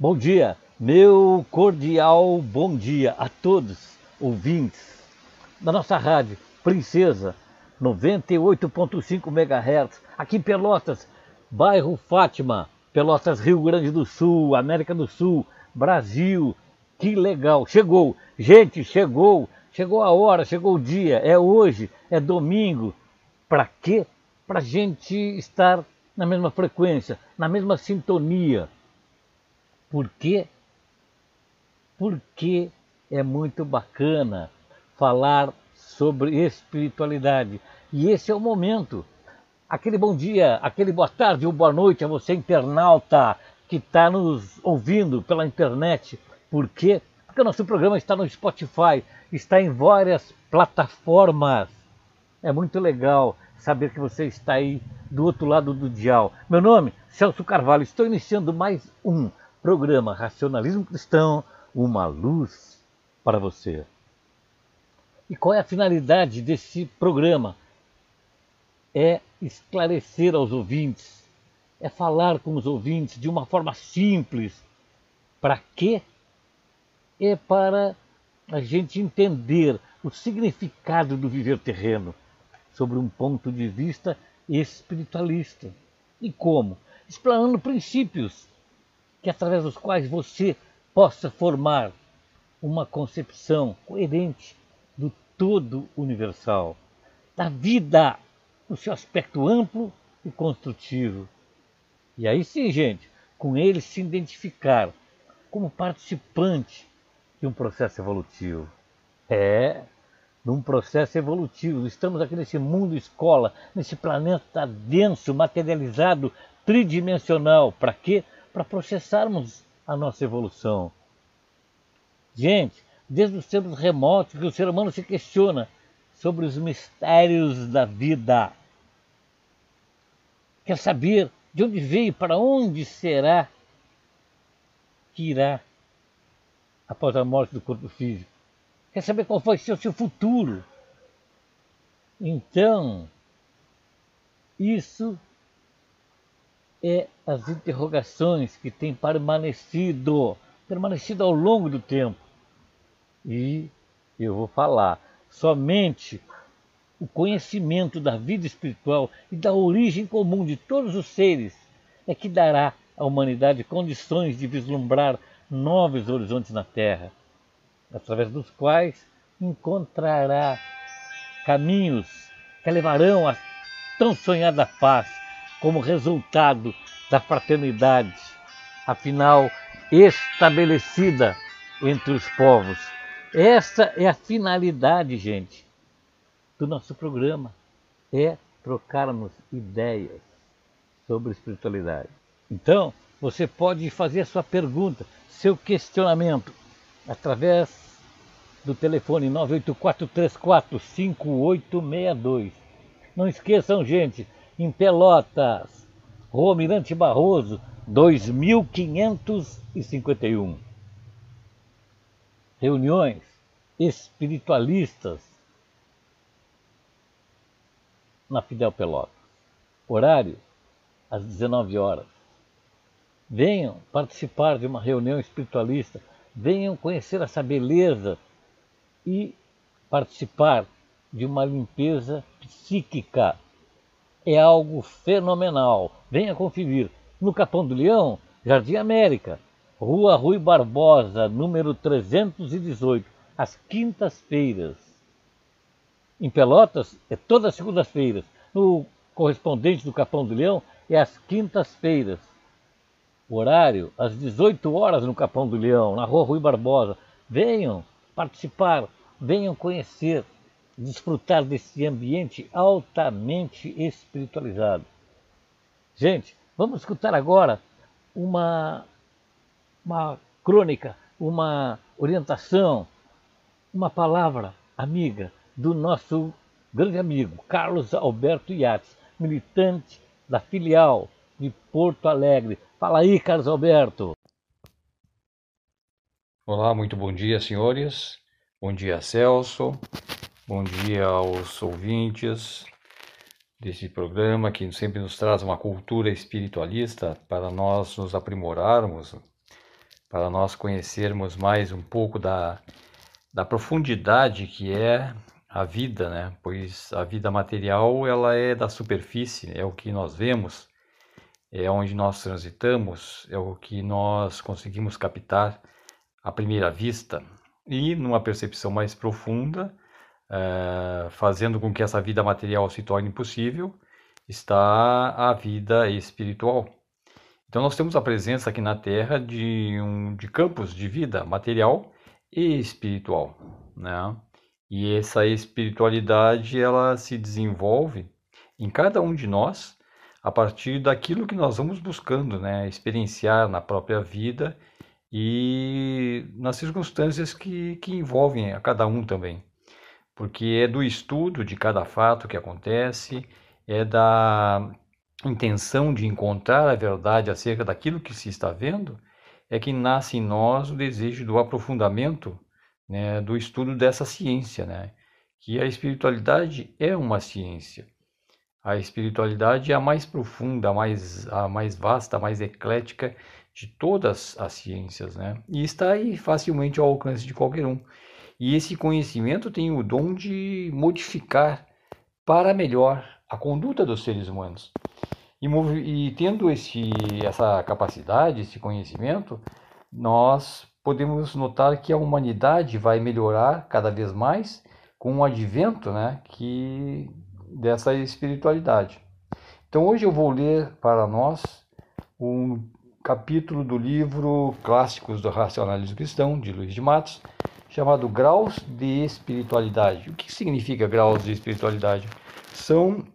Bom dia, meu cordial bom dia a todos ouvintes da nossa rádio Princesa 98.5 MHz, aqui em Pelotas, bairro Fátima, Pelotas, Rio Grande do Sul, América do Sul, Brasil. Que legal! Chegou, gente, chegou, chegou a hora, chegou o dia, é hoje, é domingo. Para quê? Para gente estar na mesma frequência, na mesma sintonia. Por quê? Porque é muito bacana falar sobre espiritualidade. E esse é o momento. Aquele bom dia, aquele boa tarde ou boa noite a você, internauta, que está nos ouvindo pela internet. Por quê? Porque o nosso programa está no Spotify, está em várias plataformas. É muito legal saber que você está aí do outro lado do dial. Meu nome, Celso Carvalho, estou iniciando mais um programa Racionalismo Cristão, uma luz para você. E qual é a finalidade desse programa? É esclarecer aos ouvintes, é falar com os ouvintes de uma forma simples. Para quê? É para a gente entender o significado do viver terreno sobre um ponto de vista espiritualista. E como? Explanando princípios que através dos quais você possa formar uma concepção coerente do todo universal, da vida no seu aspecto amplo e construtivo. E aí sim, gente, com ele se identificar como participante de um processo evolutivo. É, num processo evolutivo. Estamos aqui nesse mundo escola, nesse planeta denso, materializado, tridimensional. Para quê? Para processarmos a nossa evolução. Gente, desde os tempos remotos que o ser humano se questiona sobre os mistérios da vida. Quer saber de onde veio, para onde será que irá após a morte do corpo físico quer saber qual vai ser o seu futuro. Então, isso é as interrogações que têm permanecido, permanecido ao longo do tempo. E eu vou falar, somente o conhecimento da vida espiritual e da origem comum de todos os seres é que dará à humanidade condições de vislumbrar novos horizontes na Terra através dos quais encontrará caminhos que levarão à tão sonhada paz como resultado da fraternidade, afinal estabelecida entre os povos. Essa é a finalidade, gente, do nosso programa, é trocarmos ideias sobre espiritualidade. Então, você pode fazer sua pergunta, seu questionamento através do telefone 984345862. Não esqueçam, gente, em Pelotas, Rua Mirante Barroso, 2551. Reuniões espiritualistas na Fidel Pelotas. Horário às 19 horas. Venham participar de uma reunião espiritualista venham conhecer essa beleza e participar de uma limpeza psíquica. É algo fenomenal. Venha conferir no Capão do Leão, Jardim América, Rua Rui Barbosa, número 318, às quintas-feiras. Em Pelotas é todas as segundas-feiras. No correspondente do Capão do Leão é às quintas-feiras. Horário, às 18 horas no Capão do Leão, na rua Rui Barbosa. Venham participar, venham conhecer, desfrutar desse ambiente altamente espiritualizado. Gente, vamos escutar agora uma, uma crônica, uma orientação, uma palavra amiga do nosso grande amigo Carlos Alberto Yates, militante da filial de Porto Alegre, Fala aí, Carlos Alberto. Olá, muito bom dia, senhores. Bom dia, Celso. Bom dia aos ouvintes desse programa que sempre nos traz uma cultura espiritualista para nós nos aprimorarmos para nós conhecermos mais um pouco da, da profundidade que é a vida, né? Pois a vida material ela é da superfície, é o que nós vemos, é onde nós transitamos, é o que nós conseguimos captar à primeira vista e numa percepção mais profunda, é, fazendo com que essa vida material se torne possível, está a vida espiritual. Então nós temos a presença aqui na Terra de um de campos de vida material e espiritual, né? E essa espiritualidade ela se desenvolve em cada um de nós a partir daquilo que nós vamos buscando, né? Experienciar na própria vida e nas circunstâncias que, que envolvem a cada um também. Porque é do estudo de cada fato que acontece, é da intenção de encontrar a verdade acerca daquilo que se está vendo, é que nasce em nós o desejo do aprofundamento né, do estudo dessa ciência, né? que a espiritualidade é uma ciência. A espiritualidade é a mais profunda, a mais, a mais vasta, a mais eclética de todas as ciências, né? E está aí facilmente ao alcance de qualquer um. E esse conhecimento tem o dom de modificar para melhor a conduta dos seres humanos. E, e tendo esse, essa capacidade, esse conhecimento, nós podemos notar que a humanidade vai melhorar cada vez mais com o advento né, que, dessa espiritualidade. Então hoje eu vou ler para nós um capítulo do livro Clássicos do Racionalismo Cristão, de Luiz de Matos, chamado Graus de Espiritualidade. O que significa graus de espiritualidade? São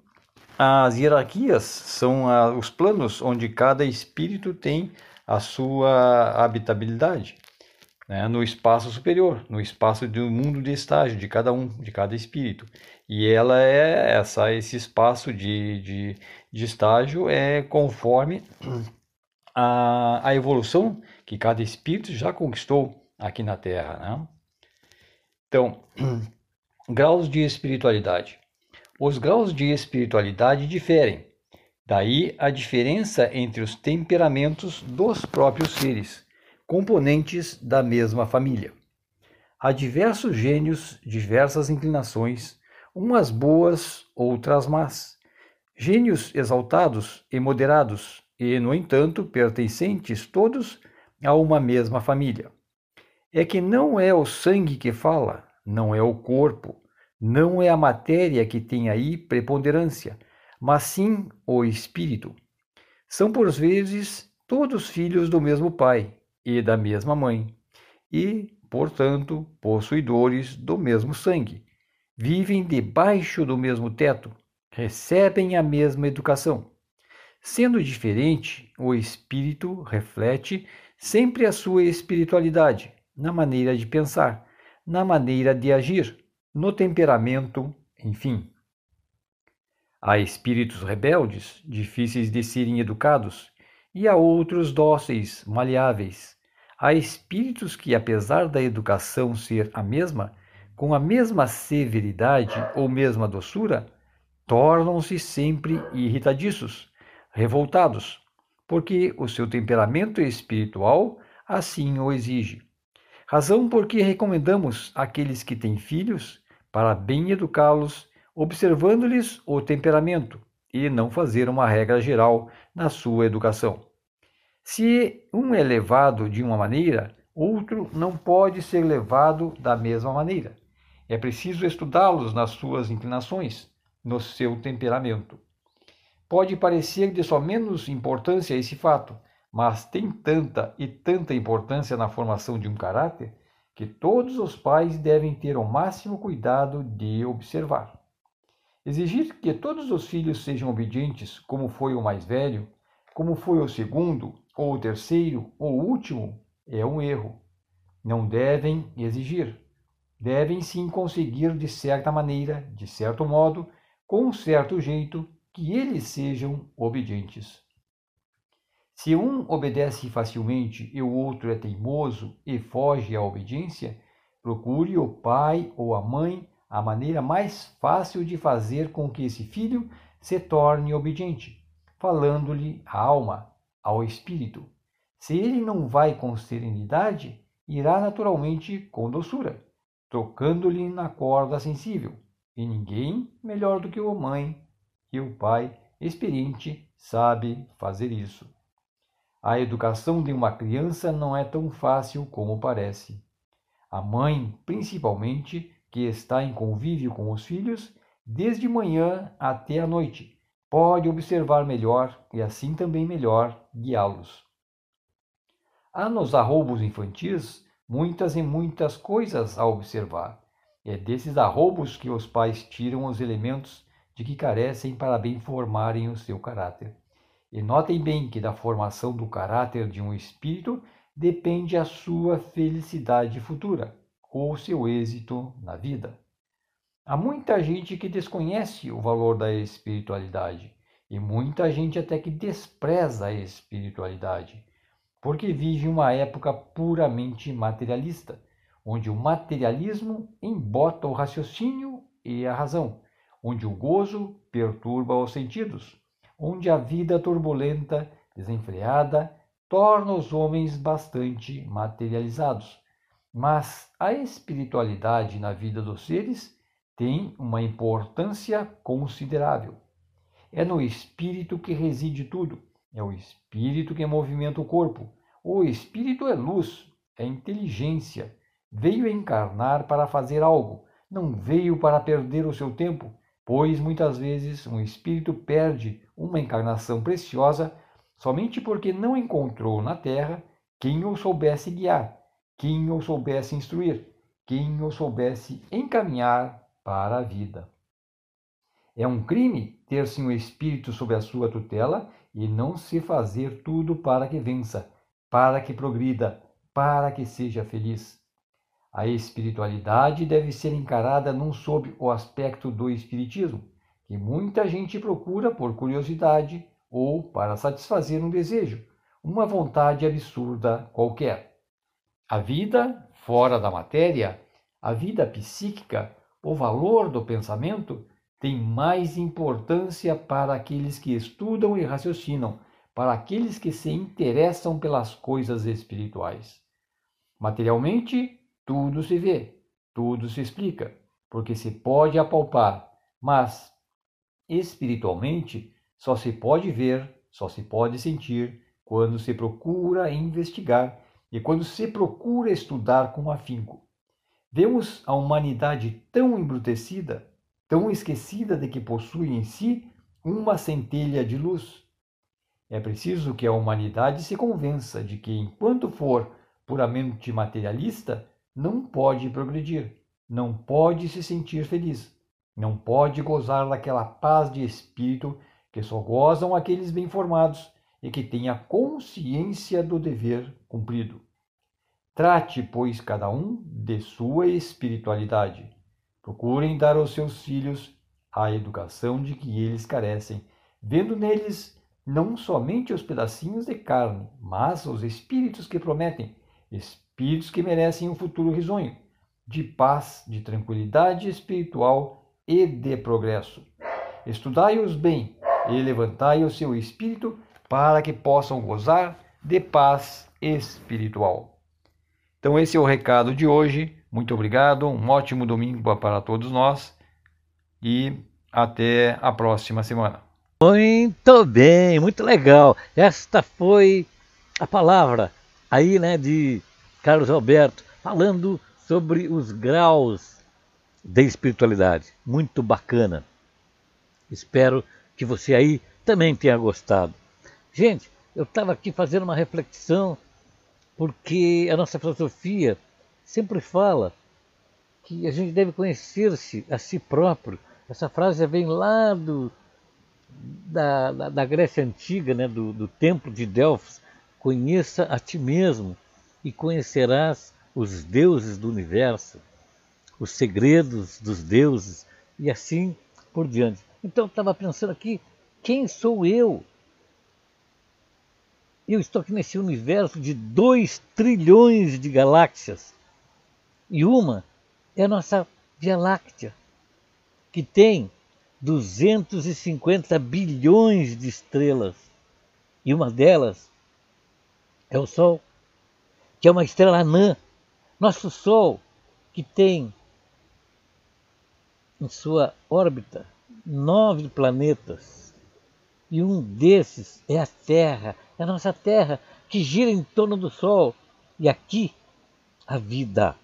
as hierarquias, são os planos onde cada espírito tem a sua habitabilidade né, no espaço superior, no espaço do mundo de estágio de cada um, de cada espírito. E ela é essa, esse espaço de, de, de estágio é conforme a, a evolução que cada espírito já conquistou aqui na Terra. Né? Então, graus de espiritualidade. Os graus de espiritualidade diferem. Daí a diferença entre os temperamentos dos próprios seres componentes da mesma família. Há diversos gênios, diversas inclinações, umas boas, outras más. Gênios exaltados e moderados, e, no entanto, pertencentes todos a uma mesma família. É que não é o sangue que fala, não é o corpo, não é a matéria que tem aí preponderância, mas sim o espírito. São por vezes todos filhos do mesmo pai, e da mesma mãe, e, portanto, possuidores do mesmo sangue. Vivem debaixo do mesmo teto, recebem a mesma educação. Sendo diferente, o espírito reflete sempre a sua espiritualidade na maneira de pensar, na maneira de agir, no temperamento, enfim. Há espíritos rebeldes, difíceis de serem educados, e a outros dóceis, maleáveis. Há espíritos que, apesar da educação ser a mesma, com a mesma severidade ou mesma doçura, tornam-se sempre irritadiços, revoltados, porque o seu temperamento espiritual assim o exige. Razão por que recomendamos àqueles que têm filhos para bem educá-los, observando-lhes o temperamento, e não fazer uma regra geral na sua educação. Se um é levado de uma maneira, outro não pode ser levado da mesma maneira. É preciso estudá-los nas suas inclinações, no seu temperamento. Pode parecer de só menos importância esse fato, mas tem tanta e tanta importância na formação de um caráter que todos os pais devem ter o máximo cuidado de observar. Exigir que todos os filhos sejam obedientes, como foi o mais velho, como foi o segundo, ou o terceiro, ou o último, é um erro. Não devem exigir. Devem sim conseguir de certa maneira, de certo modo, com um certo jeito, que eles sejam obedientes. Se um obedece facilmente e o outro é teimoso e foge à obediência, procure o pai ou a mãe a maneira mais fácil de fazer com que esse filho se torne obediente, falando-lhe à alma, ao espírito. Se ele não vai com serenidade, irá naturalmente com doçura, tocando-lhe na corda sensível. E ninguém melhor do que a mãe e o pai experiente sabe fazer isso. A educação de uma criança não é tão fácil como parece. A mãe, principalmente, que está em convívio com os filhos, desde manhã até a noite, pode observar melhor e assim também melhor guiá-los. Há nos arroubos infantis muitas e muitas coisas a observar. É desses arroubos que os pais tiram os elementos de que carecem para bem formarem o seu caráter. E notem bem que da formação do caráter de um espírito depende a sua felicidade futura ou seu êxito na vida. Há muita gente que desconhece o valor da espiritualidade e muita gente até que despreza a espiritualidade, porque vive uma época puramente materialista, onde o materialismo embota o raciocínio e a razão, onde o gozo perturba os sentidos, onde a vida turbulenta, desenfreada, torna os homens bastante materializados. Mas a espiritualidade na vida dos seres tem uma importância considerável. É no espírito que reside tudo, é o espírito que movimenta o corpo. O espírito é luz, é inteligência. Veio encarnar para fazer algo, não veio para perder o seu tempo, pois muitas vezes um espírito perde uma encarnação preciosa somente porque não encontrou na terra quem o soubesse guiar, quem o soubesse instruir, quem o soubesse encaminhar para a vida. É um crime ter-se um espírito sob a sua tutela e não se fazer tudo para que vença, para que progrida, para que seja feliz. A espiritualidade deve ser encarada não sob o aspecto do espiritismo, que muita gente procura por curiosidade ou para satisfazer um desejo, uma vontade absurda qualquer. A vida fora da matéria, a vida psíquica, o valor do pensamento tem mais importância para aqueles que estudam e raciocinam, para aqueles que se interessam pelas coisas espirituais. Materialmente, tudo se vê, tudo se explica, porque se pode apalpar, mas espiritualmente só se pode ver, só se pode sentir quando se procura investigar e quando se procura estudar com afinco. Vemos a humanidade tão embrutecida, tão esquecida de que possui em si uma centelha de luz. É preciso que a humanidade se convença de que, enquanto for puramente materialista, não pode progredir, não pode se sentir feliz, não pode gozar daquela paz de espírito que só gozam aqueles bem formados e que têm a consciência do dever cumprido. Trate, pois, cada um de sua espiritualidade. Procurem dar aos seus filhos a educação de que eles carecem, vendo neles não somente os pedacinhos de carne, mas os espíritos que prometem, espíritos que merecem um futuro risonho, de paz, de tranquilidade espiritual e de progresso. Estudai-os bem e levantai o seu espírito para que possam gozar de paz espiritual. Então, esse é o recado de hoje. Muito obrigado, um ótimo domingo para todos nós e até a próxima semana. Muito bem, muito legal. Esta foi a palavra aí, né, de Carlos Alberto, falando sobre os graus da espiritualidade. Muito bacana. Espero que você aí também tenha gostado. Gente, eu estava aqui fazendo uma reflexão porque a nossa filosofia sempre fala que a gente deve conhecer-se a si próprio. Essa frase vem lá do, da, da, da Grécia Antiga, né, do, do templo de Delfos. Conheça a ti mesmo e conhecerás os deuses do universo, os segredos dos deuses e assim por diante. Então eu estava pensando aqui, quem sou eu eu estou aqui nesse universo de 2 trilhões de galáxias. E uma é a nossa Via Láctea, que tem 250 bilhões de estrelas. E uma delas É o Sol, que é uma estrela anã. Nosso Sol, que tem em sua órbita nove planetas. E um desses é a Terra, é a nossa Terra, que gira em torno do Sol. E aqui, a vida.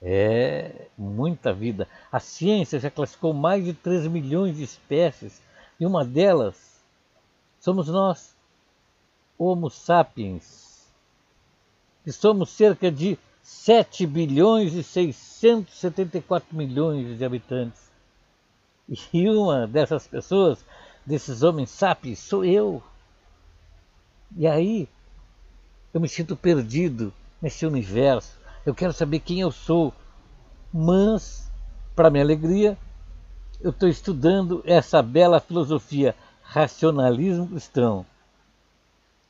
É muita vida. A ciência já classificou mais de 3 milhões de espécies e uma delas somos nós, Homo sapiens, que somos cerca de 7 bilhões e 674 milhões de habitantes. E uma dessas pessoas, desses homens sapiens, sou eu. E aí eu me sinto perdido nesse universo eu quero saber quem eu sou. Mas, para minha alegria, eu estou estudando essa bela filosofia, racionalismo cristão.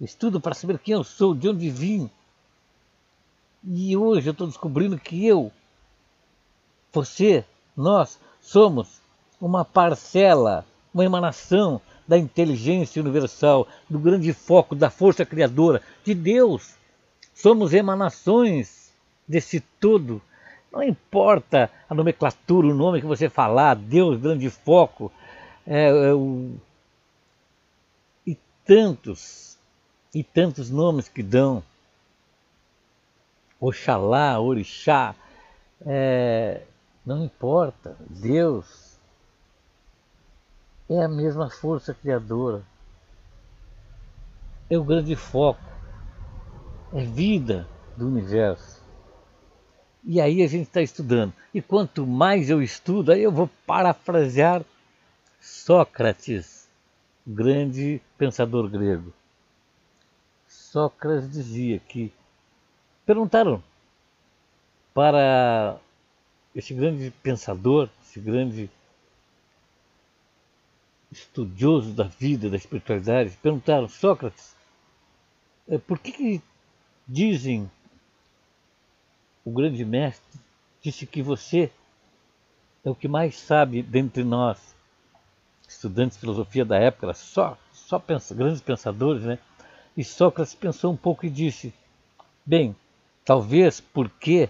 Estudo para saber quem eu sou, de onde vim. E hoje eu estou descobrindo que eu, você, nós, somos uma parcela, uma emanação da inteligência universal, do grande foco da força criadora de Deus. Somos emanações desse tudo. Não importa a nomenclatura, o nome que você falar, Deus, grande foco, é, é, o... e tantos, e tantos nomes que dão. Oxalá, Orixá, é, não importa, Deus é a mesma força criadora, é o grande foco, é vida do universo. E aí a gente está estudando. E quanto mais eu estudo, aí eu vou parafrasear Sócrates, grande pensador grego. Sócrates dizia que perguntaram para esse grande pensador, esse grande estudioso da vida, da espiritualidade, perguntaram, Sócrates, eh, por que, que dizem o grande mestre disse que você é o que mais sabe dentre nós, estudantes de filosofia da época, só, só pensa, grandes pensadores, né? E Sócrates pensou um pouco e disse: Bem, talvez porque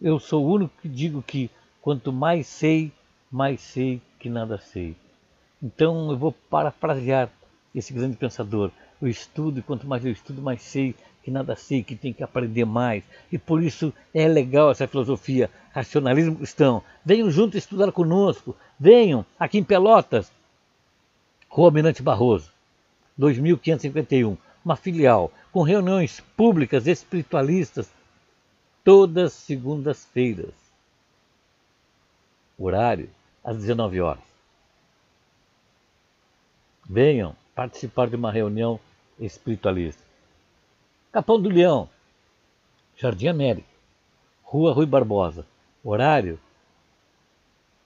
eu sou o único que digo que quanto mais sei, mais sei que nada sei. Então eu vou parafrasear esse grande pensador. Eu estudo e quanto mais eu estudo, mais sei que nada sei, que tem que aprender mais. E por isso é legal essa filosofia, racionalismo cristão. Venham juntos estudar conosco. Venham aqui em Pelotas, o Almirante Barroso, 2551, uma filial, com reuniões públicas espiritualistas, todas segundas-feiras. Horário às 19 horas. Venham participar de uma reunião espiritualista. Capão do Leão, Jardim América, Rua Rui Barbosa, horário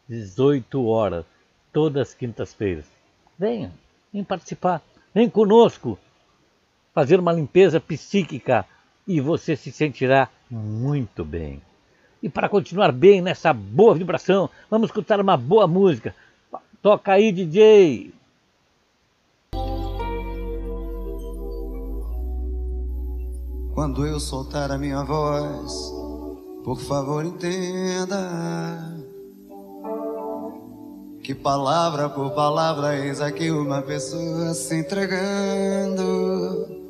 18 horas, todas as quintas-feiras. Venha, vem participar, vem conosco fazer uma limpeza psíquica e você se sentirá muito bem. E para continuar bem nessa boa vibração, vamos escutar uma boa música. Toca aí, DJ! Quando eu soltar a minha voz, por favor entenda que palavra por palavra eis aqui uma pessoa se entregando.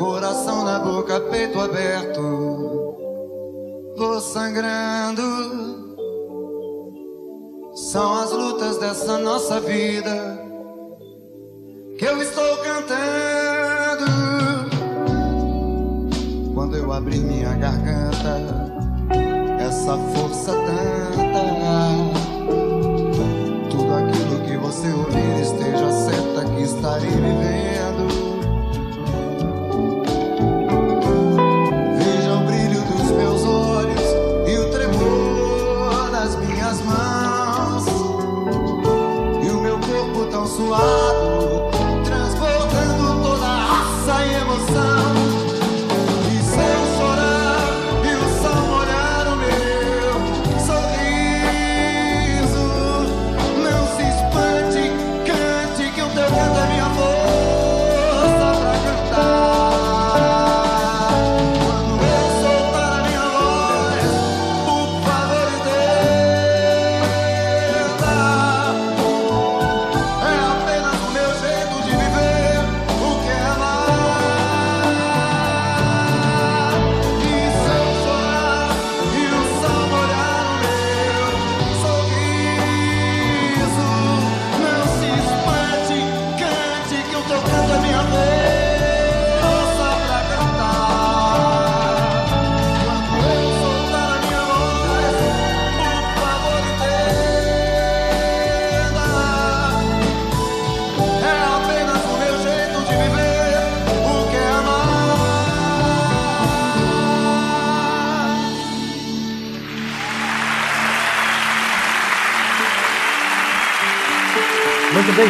Coração na boca, peito aberto, vou sangrando. São as lutas dessa nossa vida que eu estou cantando. Quando eu abri minha garganta, essa força tanta. Tudo aquilo que você ouvir esteja certa que estarei vivendo. Corpo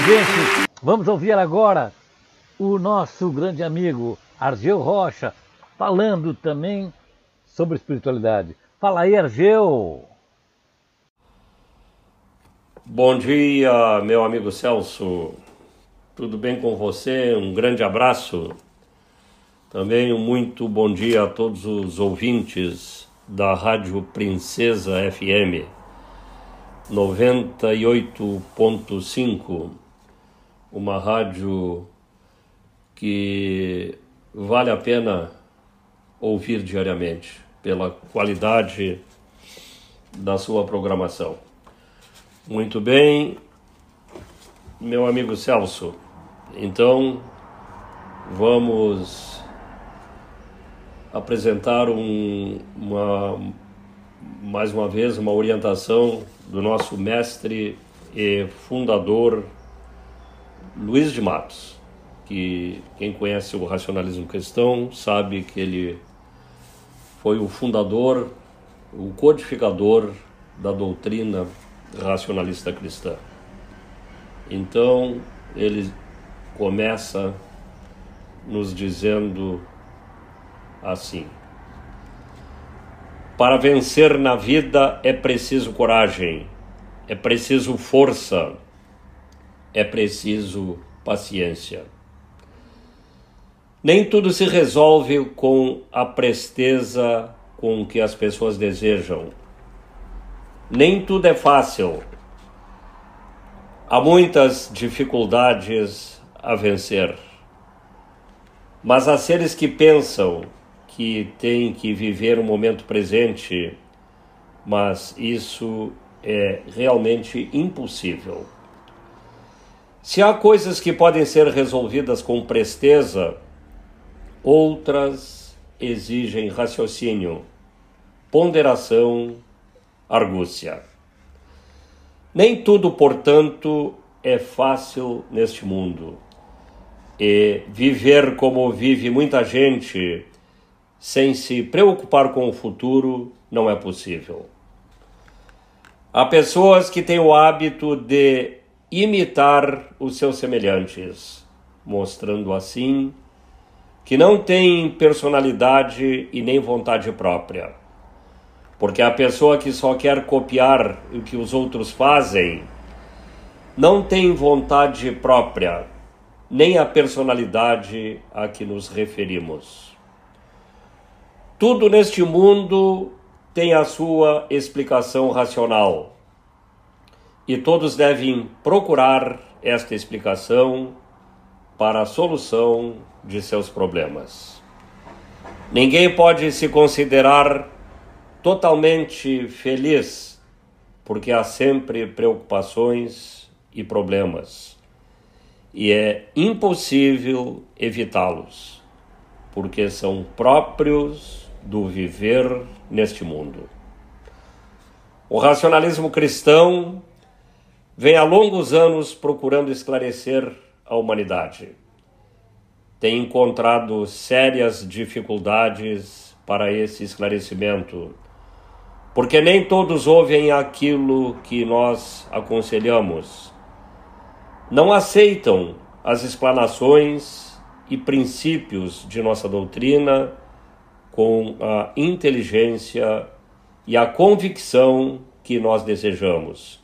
gente. Vamos ouvir agora o nosso grande amigo Argeu Rocha falando também sobre espiritualidade. Fala aí, Argeu. Bom dia, meu amigo Celso. Tudo bem com você? Um grande abraço. Também um muito bom dia a todos os ouvintes da Rádio Princesa FM 98.5, uma rádio que vale a pena ouvir diariamente pela qualidade da sua programação. Muito bem, meu amigo Celso. Então, vamos apresentar um, uma, mais uma vez uma orientação do nosso mestre e fundador Luiz de Matos, que quem conhece o racionalismo cristão sabe que ele foi o fundador, o codificador da doutrina racionalista cristã. Então, ele começa nos dizendo assim: Para vencer na vida é preciso coragem, é preciso força, é preciso paciência. Nem tudo se resolve com a presteza com que as pessoas desejam. Nem tudo é fácil. Há muitas dificuldades a vencer. Mas há seres que pensam que têm que viver o momento presente, mas isso é realmente impossível. Se há coisas que podem ser resolvidas com presteza, outras exigem raciocínio, ponderação, argúcia. Nem tudo, portanto, é fácil neste mundo. E viver como vive muita gente, sem se preocupar com o futuro, não é possível. Há pessoas que têm o hábito de imitar os seus semelhantes, mostrando assim que não têm personalidade e nem vontade própria. Porque a pessoa que só quer copiar o que os outros fazem não tem vontade própria, nem a personalidade a que nos referimos. Tudo neste mundo tem a sua explicação racional e todos devem procurar esta explicação para a solução de seus problemas. Ninguém pode se considerar totalmente feliz, porque há sempre preocupações e problemas, e é impossível evitá-los, porque são próprios do viver neste mundo. O racionalismo cristão vem há longos anos procurando esclarecer a humanidade tem encontrado sérias dificuldades para esse esclarecimento, porque nem todos ouvem aquilo que nós aconselhamos. Não aceitam as explanações e princípios de nossa doutrina com a inteligência e a convicção que nós desejamos,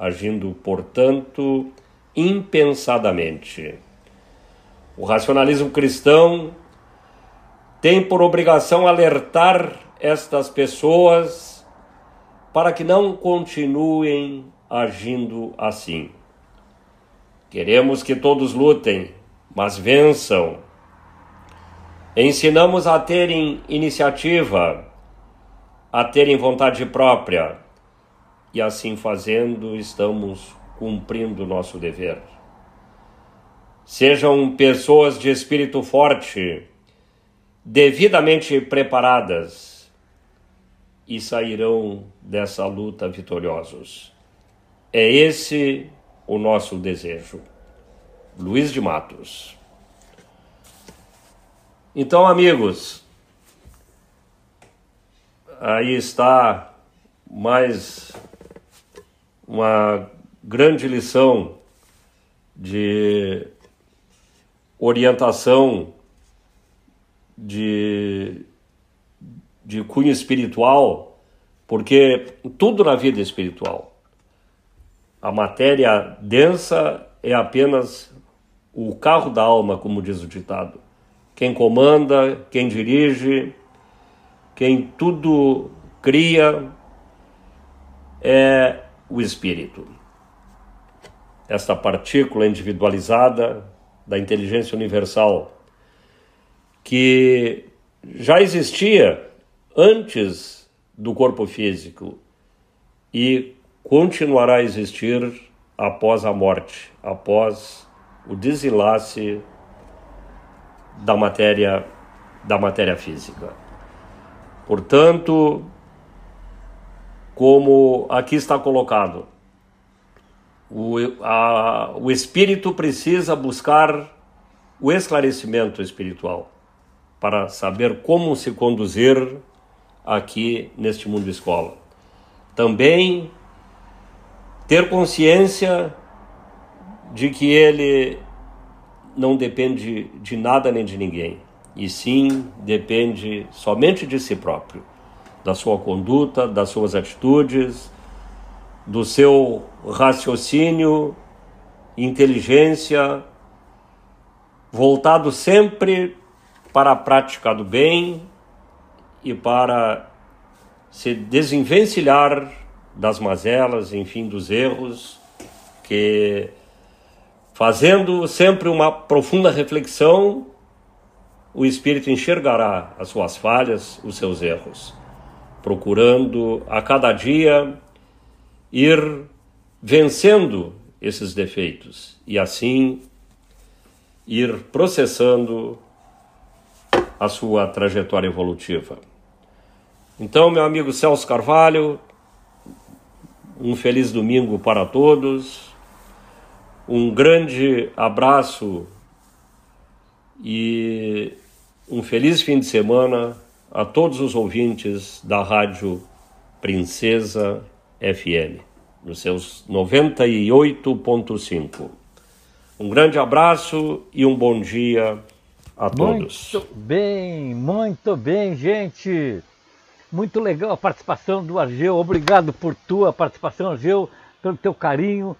agindo, portanto, impensadamente. O racionalismo cristão tem por obrigação alertar estas pessoas para que não continuem agindo assim. Queremos que todos lutem, mas vençam. Ensinamos a terem iniciativa, a terem vontade própria, e assim fazendo, estamos cumprindo nosso dever. Sejam pessoas de espírito forte, devidamente preparadas e sairão dessa luta vitoriosos. É esse o nosso desejo. Luiz de Matos. Então, amigos, aí está mais uma grande lição de orientação de, de cunho espiritual, porque tudo na vida é espiritual. A matéria densa é apenas o carro da alma, como diz o ditado. Quem comanda, quem dirige, quem tudo cria é o espírito. Esta partícula individualizada da inteligência universal que já existia antes do corpo físico e continuará a existir após a morte, após o desenlace da matéria da matéria física. Portanto, como aqui está colocado, o, a, o espírito precisa buscar o esclarecimento espiritual para saber como se conduzir aqui neste mundo escola. Também ter consciência de que ele não depende de nada nem de ninguém, e sim depende somente de si próprio, da sua conduta, das suas atitudes, do seu raciocínio, inteligência, voltado sempre para a prática do bem e para se desenvencilhar das mazelas, enfim, dos erros, que fazendo sempre uma profunda reflexão, o espírito enxergará as suas falhas, os seus erros, procurando a cada dia ir vencendo esses defeitos e assim ir processando a sua trajetória evolutiva. Então, meu amigo Celso Carvalho, um feliz domingo para todos, um grande abraço e um feliz fim de semana a todos os ouvintes da Rádio Princesa FM, nos seus 98.5. Um grande abraço e um bom dia a todos. Muito bem, muito bem, gente. Muito legal a participação do Argeu. Obrigado por tua participação, Argeu, pelo teu carinho,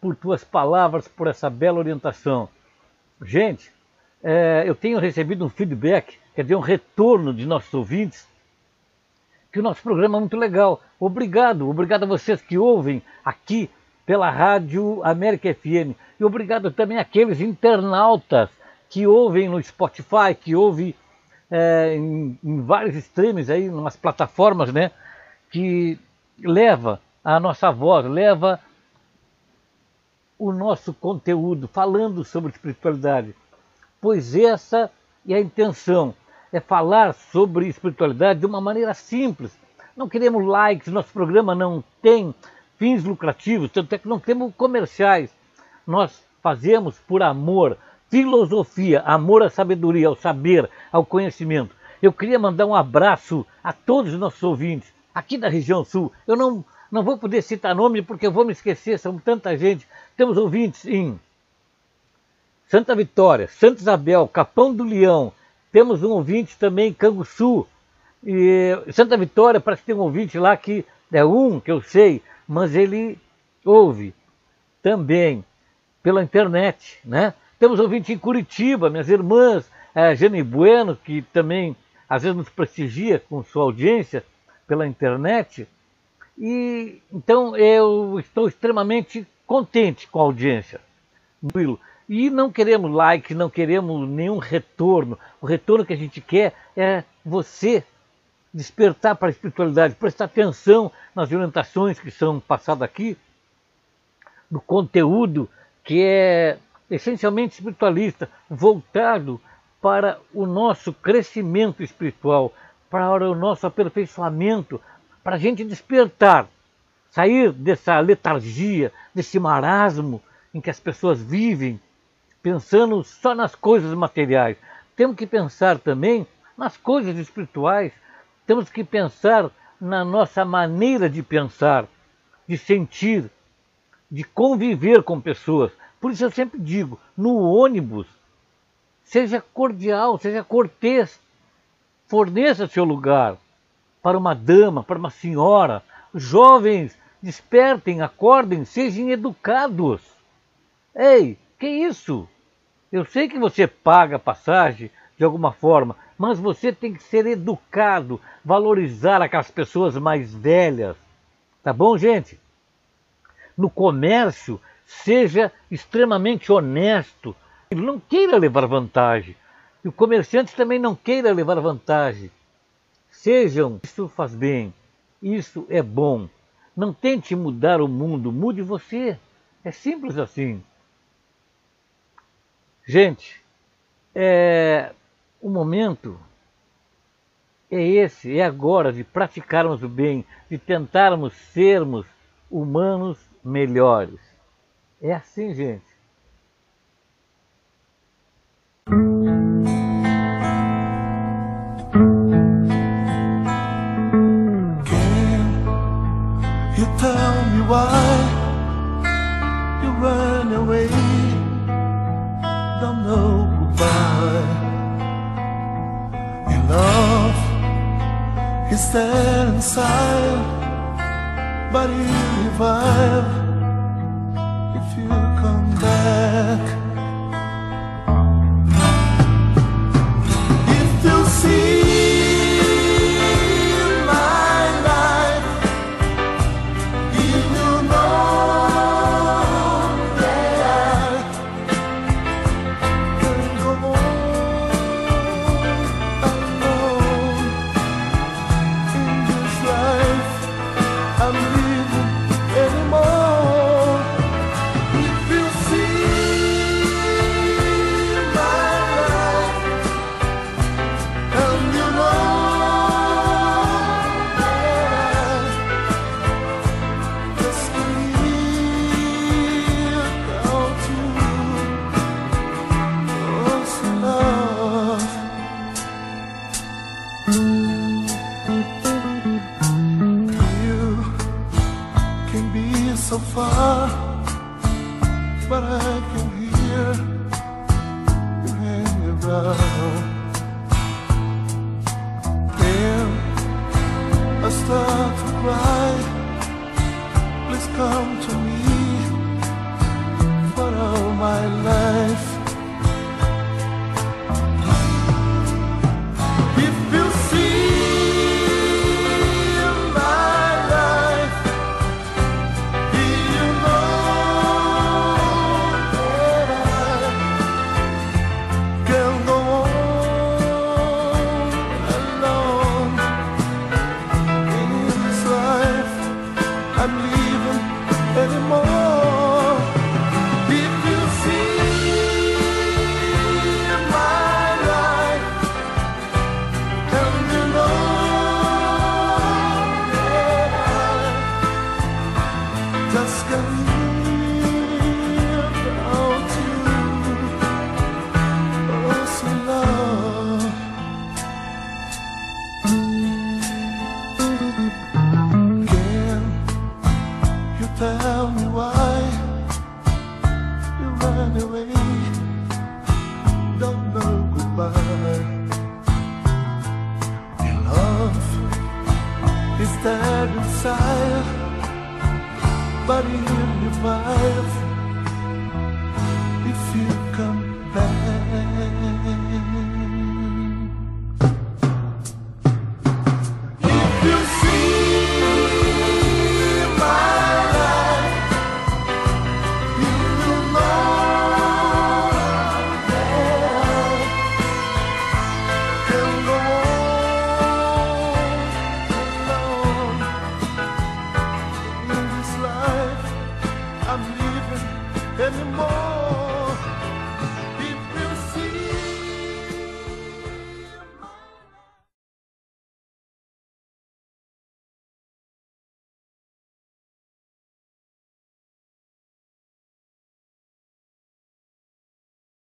por tuas palavras, por essa bela orientação. Gente, é, eu tenho recebido um feedback, quer dizer, um retorno de nossos ouvintes, que o nosso programa é muito legal. Obrigado, obrigado a vocês que ouvem aqui pela Rádio América FM. E obrigado também àqueles internautas que ouvem no Spotify, que ouvem é, em, em, vários streams aí, nas plataformas, né? Que leva a nossa voz, leva o nosso conteúdo falando sobre espiritualidade. Pois essa é a intenção, é falar sobre espiritualidade de uma maneira simples. Não queremos likes, nosso programa não tem fins lucrativos, tanto é que não temos comerciais. Nós fazemos por amor, filosofia, amor à sabedoria, ao saber, ao conhecimento. Eu queria mandar um abraço a todos os nossos ouvintes aqui da região sul. Eu não, não vou poder citar nome porque eu vou me esquecer, são tanta gente. Temos ouvintes em Santa Vitória, Santa Isabel, Capão do Leão. Temos um ouvinte também em Canguçu. E Santa Vitória, parece que tem um ouvinte lá que é um que eu sei, mas ele ouve também pela internet, né? Temos ouvinte em Curitiba, minhas irmãs, a Jane Bueno, que também às vezes nos prestigia com sua audiência pela internet. E então eu estou extremamente contente com a audiência. E não queremos like, não queremos nenhum retorno. O retorno que a gente quer é você despertar para a espiritualidade, prestar atenção nas orientações que são passadas aqui, no conteúdo que é essencialmente espiritualista, voltado para o nosso crescimento espiritual, para o nosso aperfeiçoamento, para a gente despertar, sair dessa letargia, desse marasmo em que as pessoas vivem, pensando só nas coisas materiais. Temos que pensar também nas coisas espirituais, temos que pensar na nossa maneira de pensar, de sentir, de conviver com pessoas. Por isso eu sempre digo, no ônibus, seja cordial, seja cortês, forneça seu lugar para uma dama, para uma senhora. Jovens, despertem, acordem, sejam educados. Ei, que isso? Eu sei que você paga passagem de alguma forma, mas você tem que ser educado, valorizar aquelas pessoas mais velhas. Tá bom, gente? No comércio, seja extremamente honesto. Não queira levar vantagem. E o comerciante também não queira levar vantagem. Sejam, isso faz bem, isso é bom. Não tente mudar o mundo, mude você. É simples assim. Gente, é, o momento é esse, é agora de praticarmos o bem, de tentarmos sermos humanos melhores. É assim, gente. Goodbye. Your love is there inside, but you revive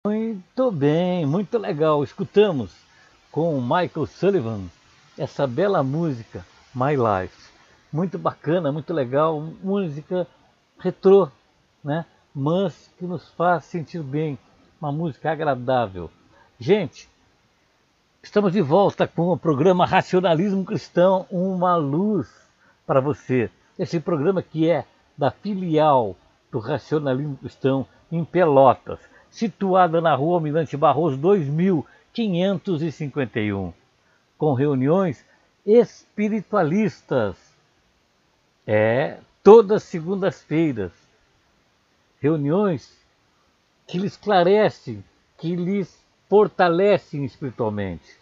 Muito bem, muito legal. Escutamos com Michael Sullivan essa bela música My Life. Muito bacana, muito legal, música retrô, né? mas que nos faz sentir bem, uma música agradável. Gente, estamos de volta com o programa Racionalismo Cristão, uma luz para você. Esse programa que é da filial do Racionalismo Cristão em Pelotas, situada na rua Almirante Barroso 2551, com reuniões espiritualistas. É, todas segundas-feiras. Reuniões que lhes esclarecem, que lhes fortalecem espiritualmente.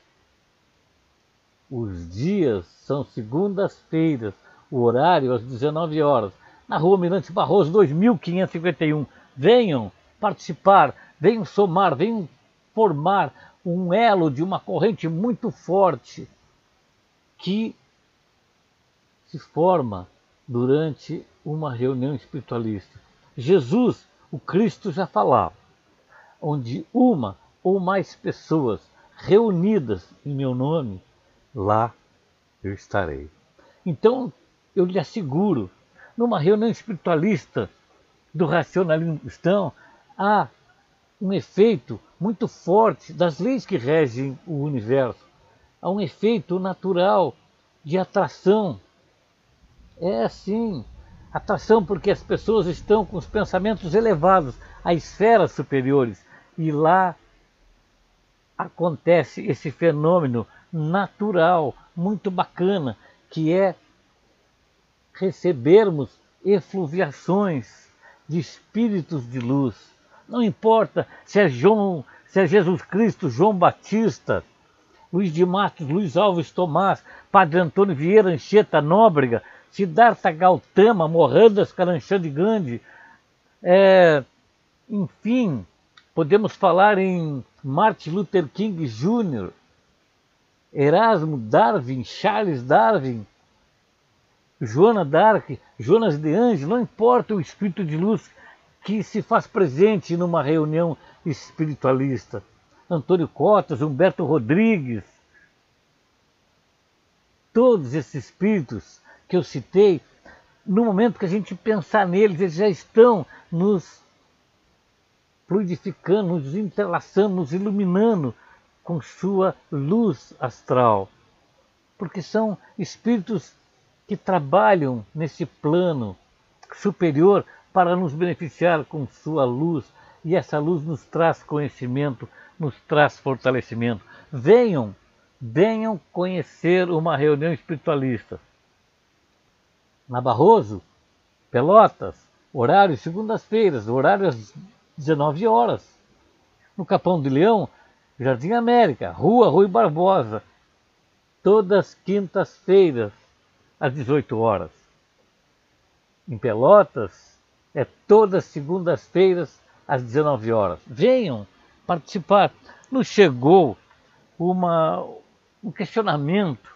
Os dias são segundas-feiras, o horário às 19 horas, na rua Mirante Barroso 2551. Venham participar, venham somar, venham formar um elo de uma corrente muito forte que se forma durante uma reunião espiritualista. Jesus, o Cristo, já falava, onde uma ou mais pessoas reunidas em meu nome, lá eu estarei. Então, eu lhe asseguro, numa reunião espiritualista do racionalismo cristão, há um efeito muito forte das leis que regem o universo. Há um efeito natural de atração. É assim, atração porque as pessoas estão com os pensamentos elevados a esferas superiores e lá acontece esse fenômeno natural, muito bacana, que é recebermos efluviações de espíritos de luz. Não importa se é João, se é Jesus Cristo, João Batista, Luiz de Matos, Luiz Alves Tomás, Padre Antônio Vieira Anchieta Nóbrega, Siddhartha Gautama, Mohandas Karamchand Gandhi, é, enfim, podemos falar em Martin Luther King Jr., Erasmo Darwin, Charles Darwin, Joana Dark, Jonas de Anjos, não importa o espírito de luz que se faz presente numa reunião espiritualista. Antônio Cotas, Humberto Rodrigues, todos esses espíritos que eu citei, no momento que a gente pensar neles, eles já estão nos fluidificando, nos entrelaçando, nos iluminando com sua luz astral. Porque são espíritos que trabalham nesse plano superior para nos beneficiar com sua luz, e essa luz nos traz conhecimento, nos traz fortalecimento. Venham, venham conhecer uma reunião espiritualista. Na Barroso, Pelotas, horário segundas-feiras, horário às 19 horas. No Capão de Leão, Jardim América, Rua Rui Barbosa, todas quintas-feiras, às 18 horas. Em Pelotas, é todas segundas-feiras, às 19 horas. Venham participar. Nos chegou uma, um questionamento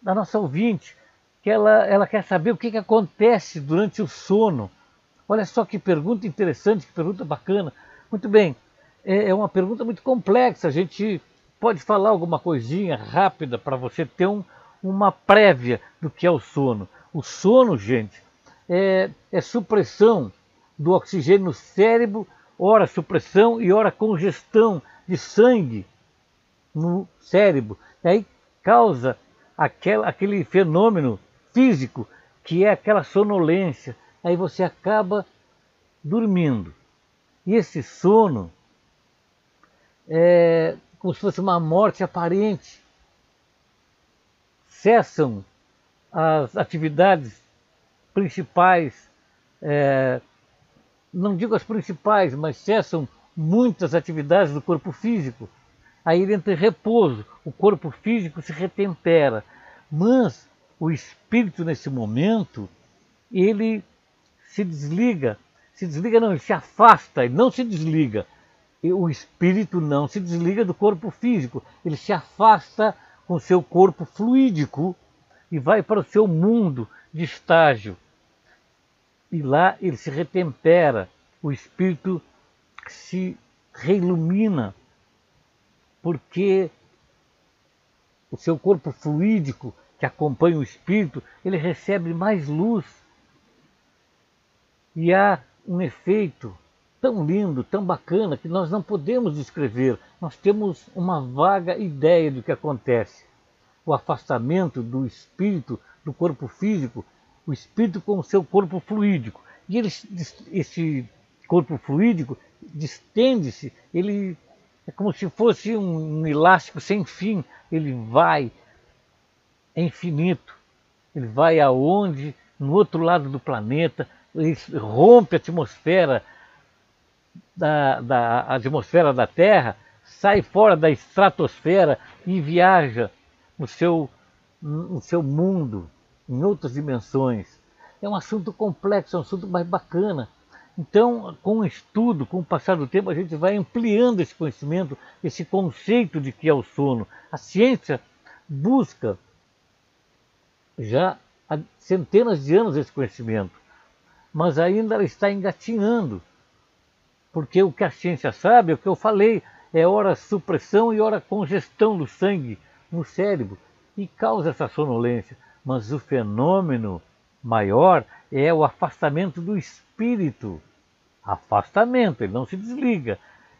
da nossa ouvinte, que ela, ela quer saber o que, que acontece durante o sono. Olha só que pergunta interessante, que pergunta bacana. Muito bem, é, é uma pergunta muito complexa. A gente pode falar alguma coisinha rápida para você ter um, uma prévia do que é o sono. O sono, gente, é, é supressão do oxigênio no cérebro, ora supressão e ora congestão de sangue no cérebro. E aí causa aquela, aquele fenômeno físico que é aquela sonolência. Aí você acaba dormindo. E esse sono é como se fosse uma morte aparente. Cessam as atividades principais, é, não digo as principais, mas cessam muitas atividades do corpo físico. Aí ele entra em repouso, o corpo físico se retempera. Mas o espírito, nesse momento, ele se desliga. Se desliga, não, ele se afasta, ele não se desliga o espírito não se desliga do corpo físico, ele se afasta com seu corpo fluídico e vai para o seu mundo de estágio. E lá ele se retempera, o espírito se reilumina, porque o seu corpo fluídico que acompanha o espírito, ele recebe mais luz. E há um efeito tão lindo, tão bacana, que nós não podemos descrever. Nós temos uma vaga ideia do que acontece. O afastamento do espírito do corpo físico, o espírito com o seu corpo fluídico. E ele, esse corpo fluídico distende-se, ele é como se fosse um, um elástico sem fim, ele vai, é infinito, ele vai aonde, no outro lado do planeta, ele rompe a atmosfera da, da atmosfera da Terra, sai fora da estratosfera e viaja no seu, no seu mundo, em outras dimensões. É um assunto complexo, é um assunto mais bacana. Então, com o estudo, com o passar do tempo, a gente vai ampliando esse conhecimento, esse conceito de que é o sono. A ciência busca já há centenas de anos esse conhecimento, mas ainda ela está engatinhando. Porque o que a ciência sabe, é o que eu falei, é hora supressão e hora congestão do sangue no cérebro e causa essa sonolência. Mas o fenômeno maior é o afastamento do espírito afastamento, ele não se desliga,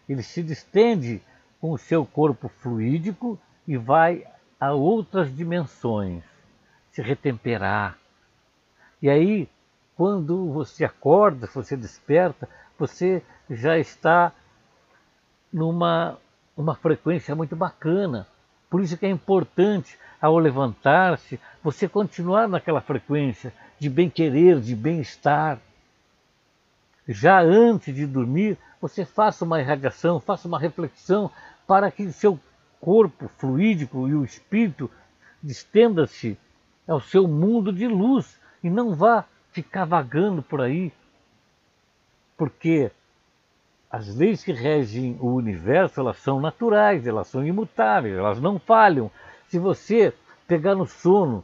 ele se distende com o seu corpo fluídico e vai a outras dimensões, se retemperar. E aí, quando você acorda, você desperta, você já está numa uma frequência muito bacana. Por isso que é importante, ao levantar-se, você continuar naquela frequência de bem-querer, de bem-estar já antes de dormir, você faça uma irradiação, faça uma reflexão para que seu corpo fluídico e o espírito estenda-se ao seu mundo de luz e não vá ficar vagando por aí. Porque as leis que regem o universo, elas são naturais, elas são imutáveis, elas não falham. Se você pegar no sono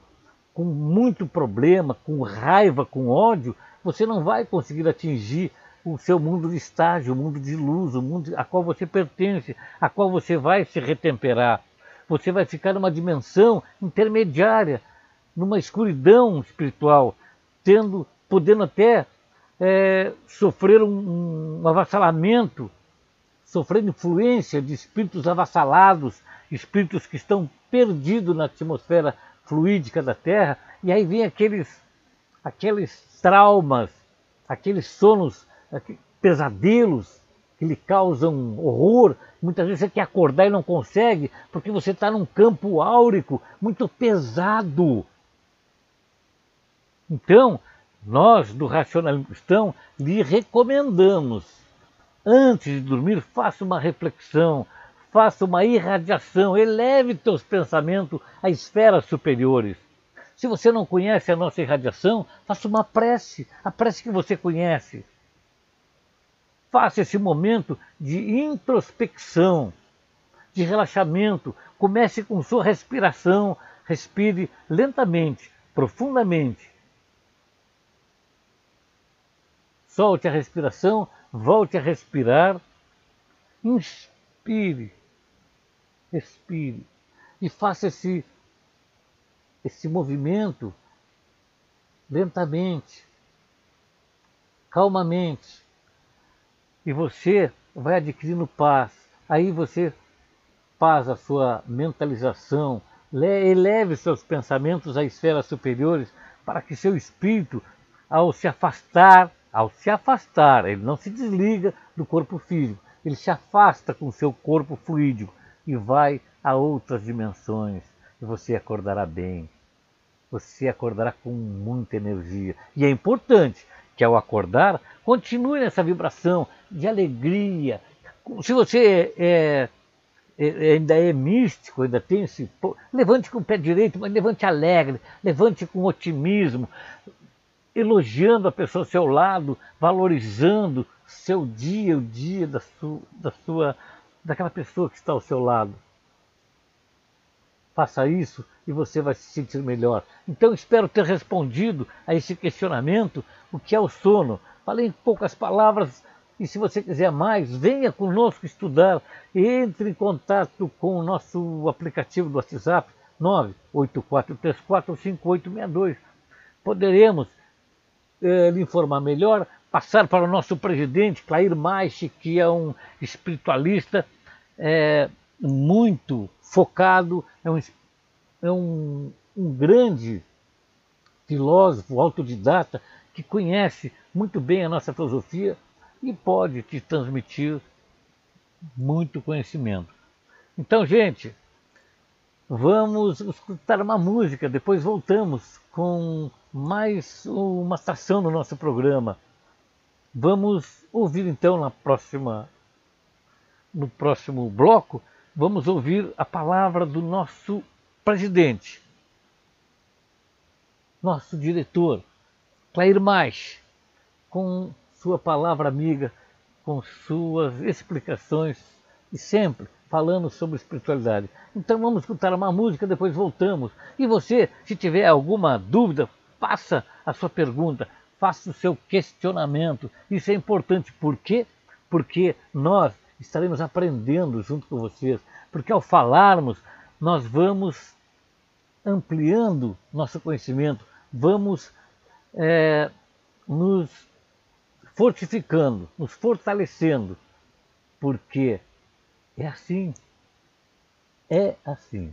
com muito problema, com raiva, com ódio, você não vai conseguir atingir o seu mundo de estágio, o mundo de luz, o mundo a qual você pertence, a qual você vai se retemperar. Você vai ficar numa dimensão intermediária, numa escuridão espiritual, tendo, podendo até é, sofrer um, um avassalamento, sofrendo influência de espíritos avassalados, espíritos que estão perdidos na atmosfera fluídica da Terra, e aí vem aqueles, aqueles traumas, aqueles sonos, pesadelos que lhe causam horror. Muitas vezes você quer acordar e não consegue, porque você está num campo áurico muito pesado. Então, nós do Racionalismo Cristão lhe recomendamos, antes de dormir, faça uma reflexão, faça uma irradiação, eleve teus pensamentos a esferas superiores. Se você não conhece a nossa irradiação, faça uma prece, a prece que você conhece. Faça esse momento de introspecção, de relaxamento. Comece com sua respiração, respire lentamente, profundamente. Solte a respiração, volte a respirar. Inspire, expire e faça esse esse movimento lentamente, calmamente. E você vai adquirindo paz. Aí você faz a sua mentalização, eleve seus pensamentos a esferas superiores para que seu espírito, ao se afastar, ao se afastar, ele não se desliga do corpo físico, ele se afasta com seu corpo fluídico e vai a outras dimensões e você acordará bem. Você acordará com muita energia. E é importante que ao acordar, continue nessa vibração de alegria. Se você é, é, é ainda é místico, ainda tem esse. Levante com o pé direito, mas levante alegre, levante com otimismo, elogiando a pessoa ao seu lado, valorizando seu dia, o dia da sua, da sua daquela pessoa que está ao seu lado. Faça isso e você vai se sentir melhor. Então espero ter respondido a esse questionamento, o que é o sono. Falei em poucas palavras e se você quiser mais, venha conosco estudar. Entre em contato com o nosso aplicativo do WhatsApp 984345862. Poderemos lhe informar melhor, passar para o nosso presidente, Clair Maiche, que é um espiritualista é, muito focado, é um, é um, um grande filósofo autodidata que conhece muito bem a nossa filosofia e pode te transmitir muito conhecimento. Então, gente, vamos escutar uma música, depois voltamos com mais uma estação no nosso programa. Vamos ouvir então na próxima no próximo bloco, vamos ouvir a palavra do nosso presidente, nosso diretor, Clair Mais, com sua palavra amiga, com suas explicações e sempre falando sobre espiritualidade. Então vamos escutar uma música, depois voltamos. E você, se tiver alguma dúvida, faça a sua pergunta, faça o seu questionamento. Isso é importante. Por quê? Porque nós estaremos aprendendo junto com vocês. Porque ao falarmos, nós vamos ampliando nosso conhecimento, vamos é, nos fortificando, nos fortalecendo, porque é assim. É assim.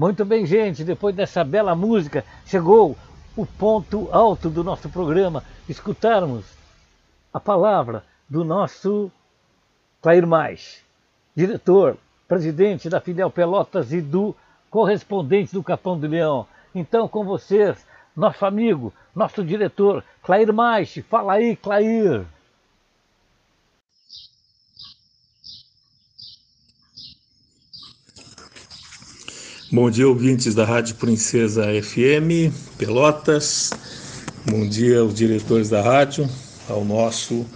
Muito bem, gente, depois dessa bela música, chegou o ponto alto do nosso programa, escutarmos a palavra do nosso Clair Mais, diretor, presidente da Filial Pelotas e do correspondente do Capão do Leão. Então, com vocês, nosso amigo, nosso diretor, Clair Mais. Fala aí, Clair. Bom dia, ouvintes da Rádio Princesa FM, Pelotas. Bom dia aos diretores da rádio, ao nosso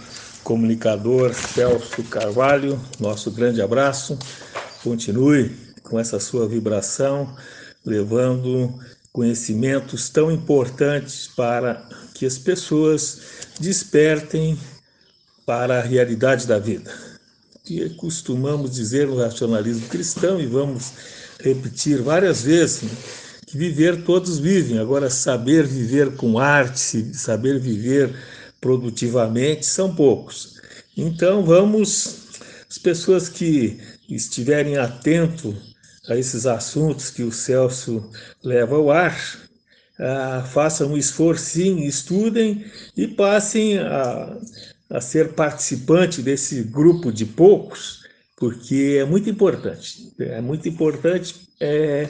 comunicador Celso Carvalho, nosso grande abraço. Continue com essa sua vibração, levando conhecimentos tão importantes para que as pessoas despertem para a realidade da vida. Que costumamos dizer no racionalismo cristão e vamos repetir várias vezes né, que viver todos vivem, agora saber viver com arte, saber viver produtivamente são poucos. Então vamos as pessoas que estiverem atento a esses assuntos que o Celso leva ao ar, ah, façam um esforcinho, estudem e passem a, a ser participante desse grupo de poucos, porque é muito importante. É muito importante, é,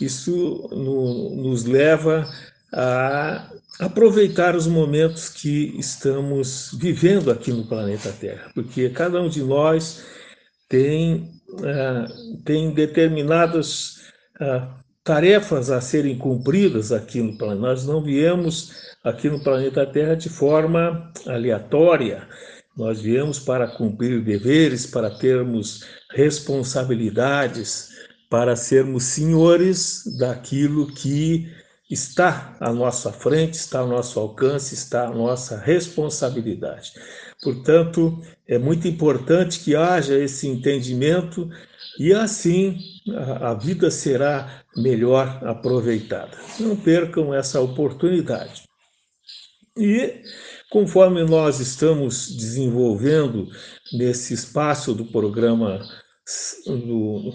isso no, nos leva a aproveitar os momentos que estamos vivendo aqui no planeta Terra, porque cada um de nós tem, uh, tem determinadas uh, tarefas a serem cumpridas aqui no planeta. Nós não viemos aqui no planeta Terra de forma aleatória. Nós viemos para cumprir deveres, para termos responsabilidades, para sermos senhores daquilo que está à nossa frente, está ao nosso alcance, está à nossa responsabilidade. Portanto, é muito importante que haja esse entendimento e assim a, a vida será melhor aproveitada. Não percam essa oportunidade. E conforme nós estamos desenvolvendo nesse espaço do programa do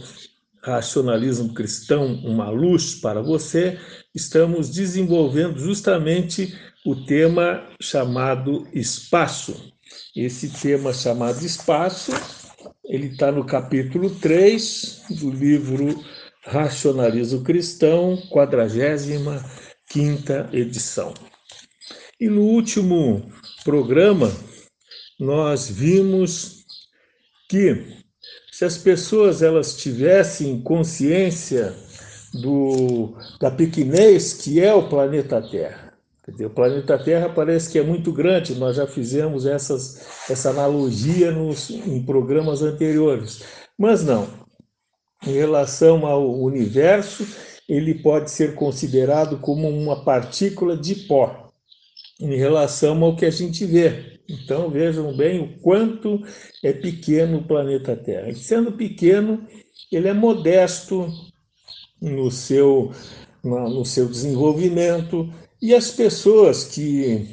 Racionalismo Cristão, uma luz para você, estamos desenvolvendo justamente o tema chamado espaço. Esse tema chamado espaço, ele está no capítulo 3 do livro Racionalismo Cristão, 45 edição. E no último programa, nós vimos que se as pessoas elas tivessem consciência do, da pequenez que é o planeta Terra. O planeta Terra parece que é muito grande, nós já fizemos essas, essa analogia nos, em programas anteriores, mas não. Em relação ao universo, ele pode ser considerado como uma partícula de pó, em relação ao que a gente vê. Então vejam bem o quanto é pequeno o planeta Terra. E sendo pequeno, ele é modesto no seu, no seu desenvolvimento, e as pessoas que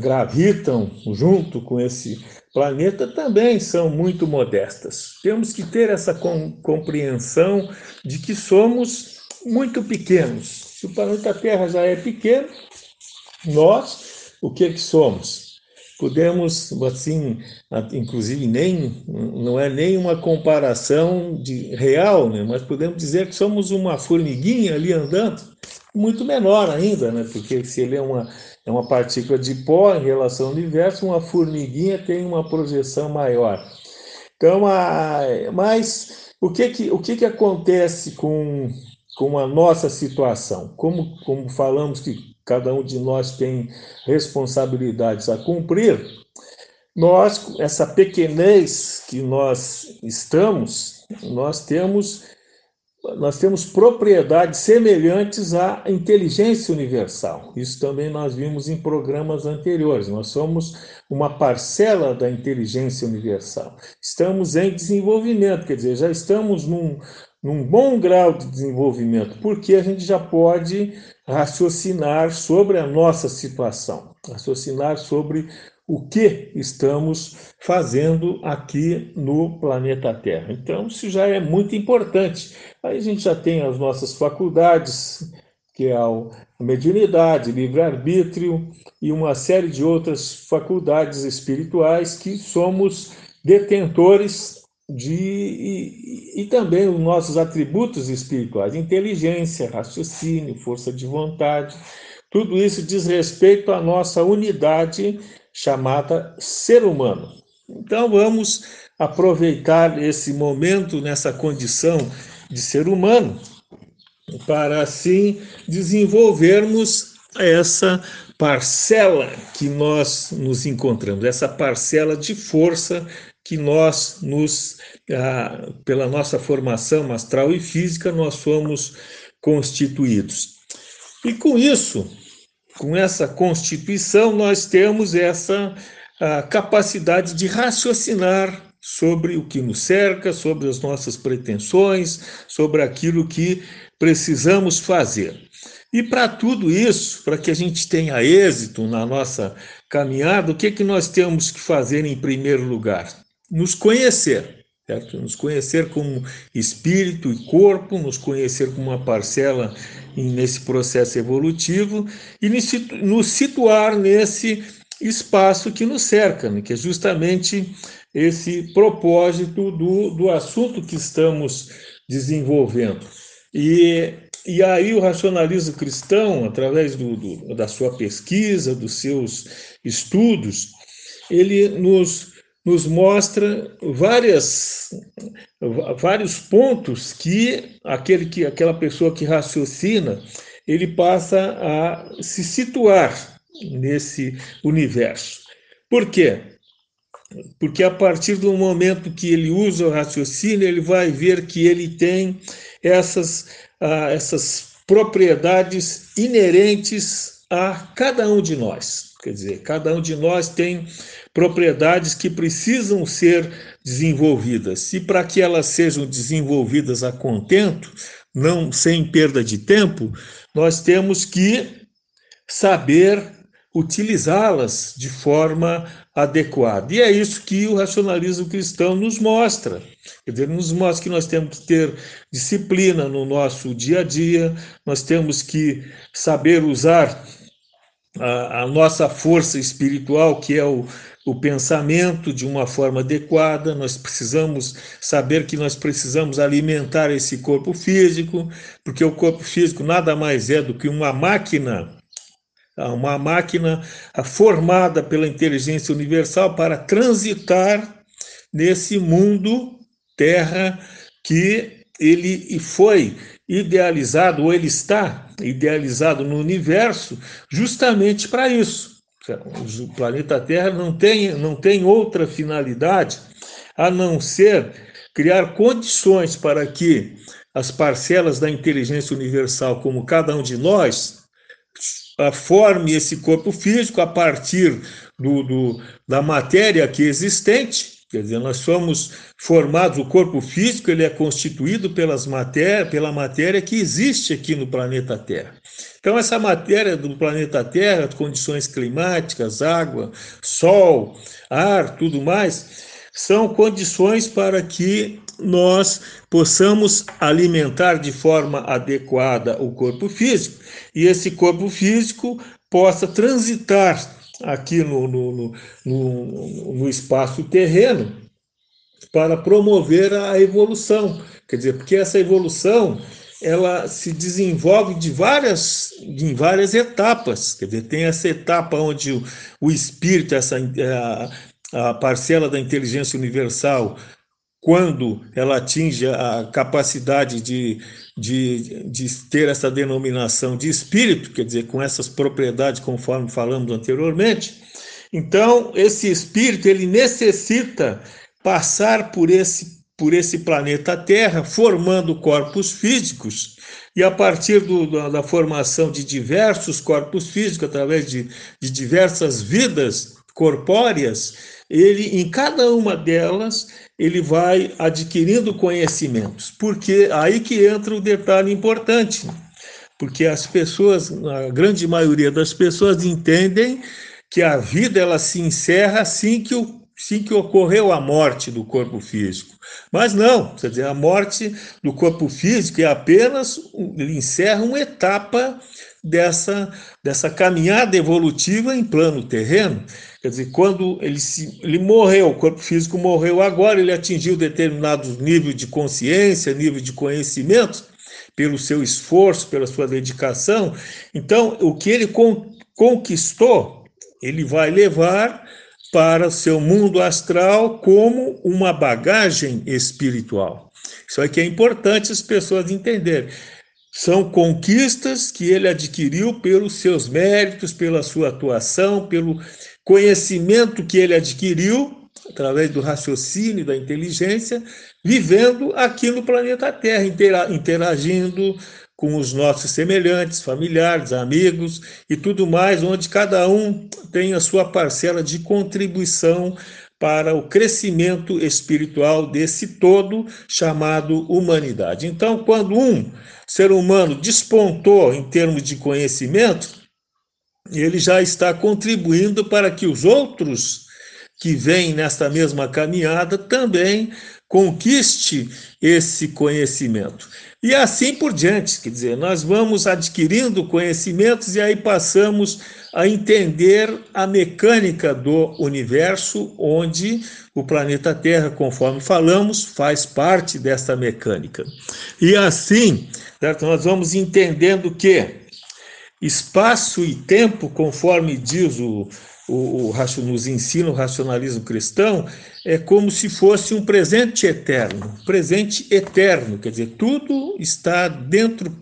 gravitam junto com esse planeta também são muito modestas. Temos que ter essa compreensão de que somos muito pequenos. Se o planeta Terra já é pequeno, nós, o que, que somos? podemos, assim, inclusive nem não é nem uma comparação de real, né? mas podemos dizer que somos uma formiguinha ali andando, muito menor ainda, né? porque se ele é uma, é uma partícula de pó em relação ao universo, uma formiguinha tem uma projeção maior. Então, a, mas o que que, o que, que acontece com, com a nossa situação? Como, como falamos que cada um de nós tem responsabilidades a cumprir, nós, essa pequenez que nós estamos, nós temos nós temos propriedades semelhantes à inteligência universal. Isso também nós vimos em programas anteriores. Nós somos uma parcela da inteligência universal. Estamos em desenvolvimento, quer dizer, já estamos num, num bom grau de desenvolvimento, porque a gente já pode raciocinar sobre a nossa situação, raciocinar sobre o que estamos fazendo aqui no planeta Terra. Então, isso já é muito importante. Aí a gente já tem as nossas faculdades, que é a mediunidade, livre-arbítrio e uma série de outras faculdades espirituais que somos detentores de, e, e, também os nossos atributos espirituais, inteligência, raciocínio, força de vontade, tudo isso diz respeito à nossa unidade chamada ser humano. Então vamos aproveitar esse momento nessa condição de ser humano para assim desenvolvermos essa parcela que nós nos encontramos, essa parcela de força que nós nos, ah, pela nossa formação astral e física, nós somos constituídos. E com isso, com essa constituição, nós temos essa capacidade de raciocinar sobre o que nos cerca, sobre as nossas pretensões, sobre aquilo que precisamos fazer. E para tudo isso, para que a gente tenha êxito na nossa caminhada, o que, que nós temos que fazer em primeiro lugar? Nos conhecer. Certo? Nos conhecer como espírito e corpo, nos conhecer como uma parcela nesse processo evolutivo e nos situar nesse espaço que nos cerca, né? que é justamente esse propósito do, do assunto que estamos desenvolvendo. E, e aí o racionalismo cristão, através do, do, da sua pesquisa, dos seus estudos, ele nos nos mostra várias, vários pontos que aquele que aquela pessoa que raciocina ele passa a se situar nesse universo. Por quê? Porque a partir do momento que ele usa o raciocínio, ele vai ver que ele tem essas, essas propriedades inerentes a cada um de nós. Quer dizer, cada um de nós tem propriedades que precisam ser desenvolvidas. E para que elas sejam desenvolvidas a contento, não sem perda de tempo, nós temos que saber utilizá-las de forma adequada. E é isso que o racionalismo cristão nos mostra. Dizer, nos mostra que nós temos que ter disciplina no nosso dia a dia, nós temos que saber usar a, a nossa força espiritual, que é o, o pensamento de uma forma adequada, nós precisamos saber que nós precisamos alimentar esse corpo físico, porque o corpo físico nada mais é do que uma máquina, uma máquina formada pela inteligência universal para transitar nesse mundo terra que ele foi idealizado, ou ele está idealizado no universo, justamente para isso o planeta Terra não tem, não tem outra finalidade a não ser criar condições para que as parcelas da inteligência universal, como cada um de nós, forme esse corpo físico a partir do, do, da matéria aqui existente. Quer dizer, nós somos formados, o corpo físico ele é constituído pelas matéria, pela matéria que existe aqui no planeta Terra. Então, essa matéria do planeta Terra, condições climáticas, água, sol, ar, tudo mais, são condições para que nós possamos alimentar de forma adequada o corpo físico e esse corpo físico possa transitar aqui no, no, no, no espaço terreno para promover a evolução. Quer dizer, porque essa evolução ela se desenvolve de várias, em várias etapas. Quer dizer, tem essa etapa onde o, o espírito, essa a, a parcela da inteligência universal, quando ela atinge a capacidade de, de, de ter essa denominação de espírito, quer dizer, com essas propriedades, conforme falamos anteriormente, então esse espírito ele necessita passar por esse por esse planeta Terra, formando corpos físicos, e a partir do, da, da, formação de diversos corpos físicos, através de, de diversas vidas corpóreas, ele, em cada uma delas, ele vai adquirindo conhecimentos. Porque aí que entra o detalhe importante, porque as pessoas, a grande maioria das pessoas entendem que a vida ela se encerra assim que o sim que ocorreu a morte do corpo físico. Mas não, quer dizer, a morte do corpo físico é apenas, ele encerra uma etapa dessa, dessa caminhada evolutiva em plano terreno. Quer dizer, quando ele, se, ele morreu, o corpo físico morreu agora, ele atingiu determinados níveis de consciência, nível de conhecimento, pelo seu esforço, pela sua dedicação. Então, o que ele con, conquistou, ele vai levar para seu mundo astral como uma bagagem espiritual. Isso aqui é importante as pessoas entenderem. São conquistas que ele adquiriu pelos seus méritos, pela sua atuação, pelo conhecimento que ele adquiriu através do raciocínio da inteligência, vivendo aqui no planeta Terra, interagindo com os nossos semelhantes, familiares, amigos e tudo mais, onde cada um tem a sua parcela de contribuição para o crescimento espiritual desse todo chamado humanidade. Então, quando um ser humano despontou em termos de conhecimento, ele já está contribuindo para que os outros que vêm nesta mesma caminhada também conquiste esse conhecimento. E assim por diante, quer dizer, nós vamos adquirindo conhecimentos e aí passamos a entender a mecânica do universo, onde o planeta Terra, conforme falamos, faz parte desta mecânica. E assim, certo? nós vamos entendendo que espaço e tempo, conforme diz o, o, o, nos ensina o racionalismo cristão, é como se fosse um presente eterno, presente eterno, quer dizer, tudo está dentro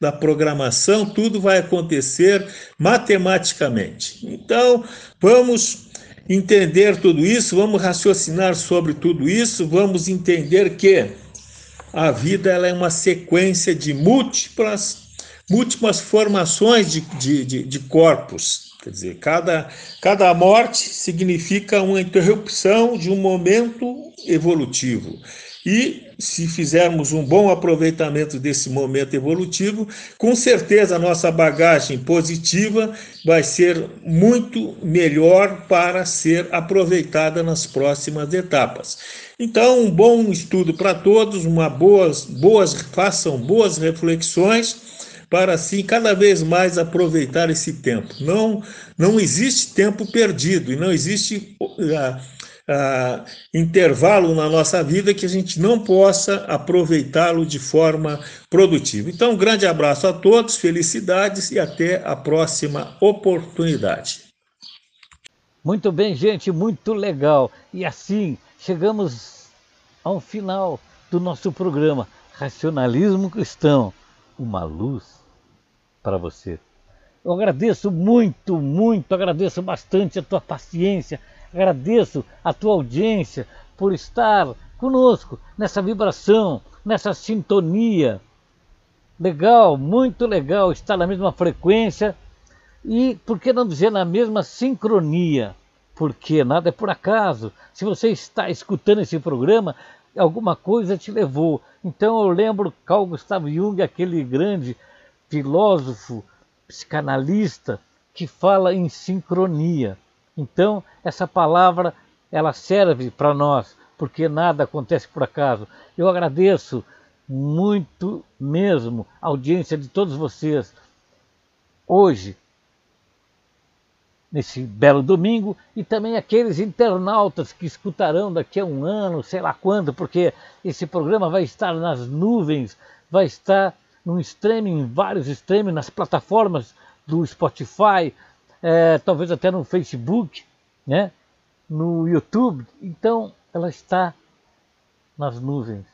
da programação, tudo vai acontecer matematicamente. Então, vamos entender tudo isso, vamos raciocinar sobre tudo isso, vamos entender que a vida ela é uma sequência de múltiplas, múltiplas formações de, de, de, de corpos, Quer dizer, cada, cada morte significa uma interrupção de um momento evolutivo. E se fizermos um bom aproveitamento desse momento evolutivo, com certeza a nossa bagagem positiva vai ser muito melhor para ser aproveitada nas próximas etapas. Então, um bom estudo para todos, uma boas, boas, façam boas reflexões para assim cada vez mais aproveitar esse tempo. Não, não existe tempo perdido e não existe uh, uh, intervalo na nossa vida que a gente não possa aproveitá-lo de forma produtiva. Então, um grande abraço a todos, felicidades e até a próxima oportunidade. Muito bem, gente, muito legal. E assim chegamos ao final do nosso programa Racionalismo Cristão, uma luz para você. Eu agradeço muito, muito, agradeço bastante a tua paciência, agradeço a tua audiência por estar conosco nessa vibração, nessa sintonia. Legal, muito legal estar na mesma frequência e, por que não dizer, na mesma sincronia? Porque nada é por acaso. Se você está escutando esse programa, alguma coisa te levou. Então eu lembro Carl Gustav Jung, aquele grande filósofo, psicanalista, que fala em sincronia. Então, essa palavra ela serve para nós, porque nada acontece por acaso. Eu agradeço muito mesmo a audiência de todos vocês hoje, nesse belo domingo, e também aqueles internautas que escutarão daqui a um ano, sei lá quando, porque esse programa vai estar nas nuvens, vai estar no streaming, vários streaming, nas plataformas do Spotify, é, talvez até no Facebook, né? no YouTube. Então ela está nas nuvens.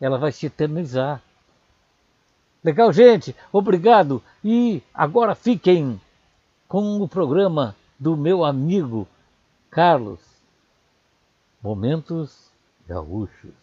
Ela vai se eternizar. Legal, gente? Obrigado. E agora fiquem com o programa do meu amigo Carlos. Momentos Gaúchos.